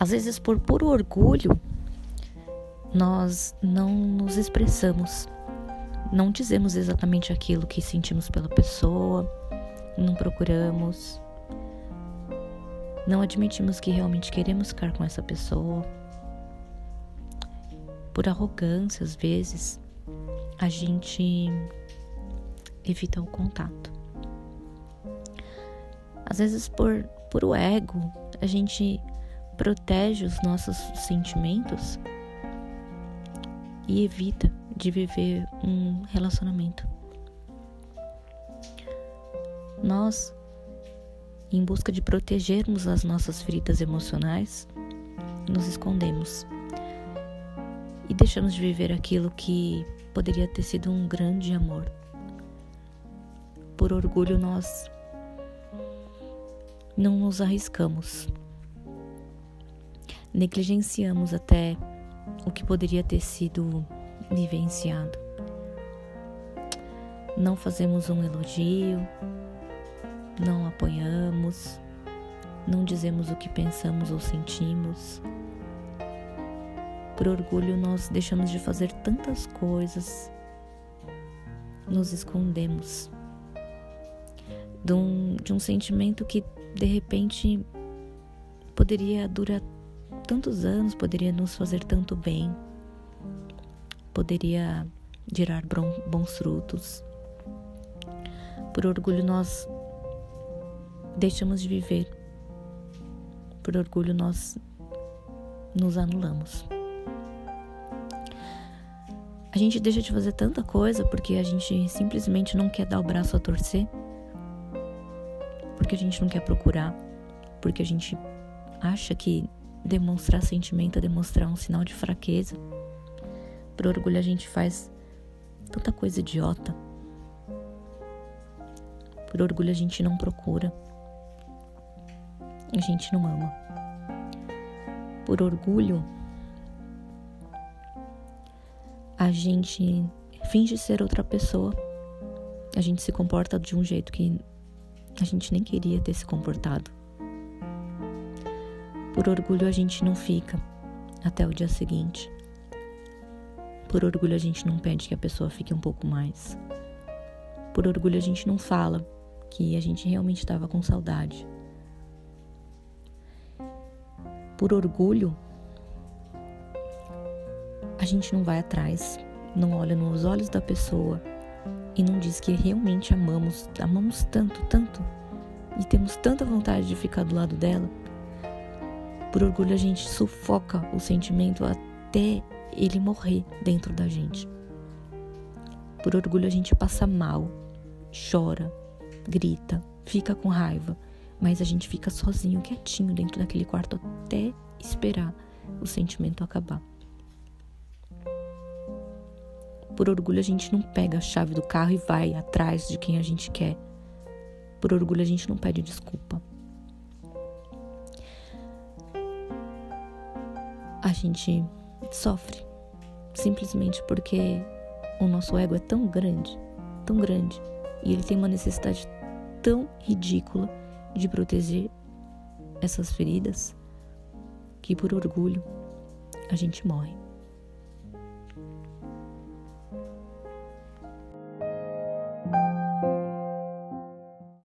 Às vezes, por puro orgulho, nós não nos expressamos, não dizemos exatamente aquilo que sentimos pela pessoa, não procuramos, não admitimos que realmente queremos ficar com essa pessoa. Por arrogância, às vezes, a gente evita o contato. Às vezes, por, por o ego, a gente protege os nossos sentimentos e evita de viver um relacionamento. Nós, em busca de protegermos as nossas feridas emocionais, nos escondemos e deixamos de viver aquilo que poderia ter sido um grande amor. Por orgulho, nós não nos arriscamos. Negligenciamos até o que poderia ter sido vivenciado. Não fazemos um elogio, não apoiamos, não dizemos o que pensamos ou sentimos. Por orgulho, nós deixamos de fazer tantas coisas, nos escondemos de um, de um sentimento que de repente poderia durar tantos anos, poderia nos fazer tanto bem, poderia gerar bons frutos. Por orgulho, nós deixamos de viver. Por orgulho, nós nos anulamos. A gente deixa de fazer tanta coisa porque a gente simplesmente não quer dar o braço a torcer porque a gente não quer procurar, porque a gente acha que demonstrar sentimento é demonstrar um sinal de fraqueza. Por orgulho a gente faz tanta coisa idiota. Por orgulho a gente não procura. A gente não ama. Por orgulho a gente finge ser outra pessoa. A gente se comporta de um jeito que a gente nem queria ter se comportado. Por orgulho a gente não fica até o dia seguinte. Por orgulho a gente não pede que a pessoa fique um pouco mais. Por orgulho a gente não fala que a gente realmente estava com saudade. Por orgulho a gente não vai atrás, não olha nos olhos da pessoa e não diz que realmente amamos, amamos tanto, tanto e temos tanta vontade de ficar do lado dela. Por orgulho a gente sufoca o sentimento até ele morrer dentro da gente. Por orgulho a gente passa mal, chora, grita, fica com raiva, mas a gente fica sozinho, quietinho dentro daquele quarto até esperar o sentimento acabar. Por orgulho, a gente não pega a chave do carro e vai atrás de quem a gente quer. Por orgulho, a gente não pede desculpa. A gente sofre simplesmente porque o nosso ego é tão grande, tão grande, e ele tem uma necessidade tão ridícula de proteger essas feridas que por orgulho a gente morre.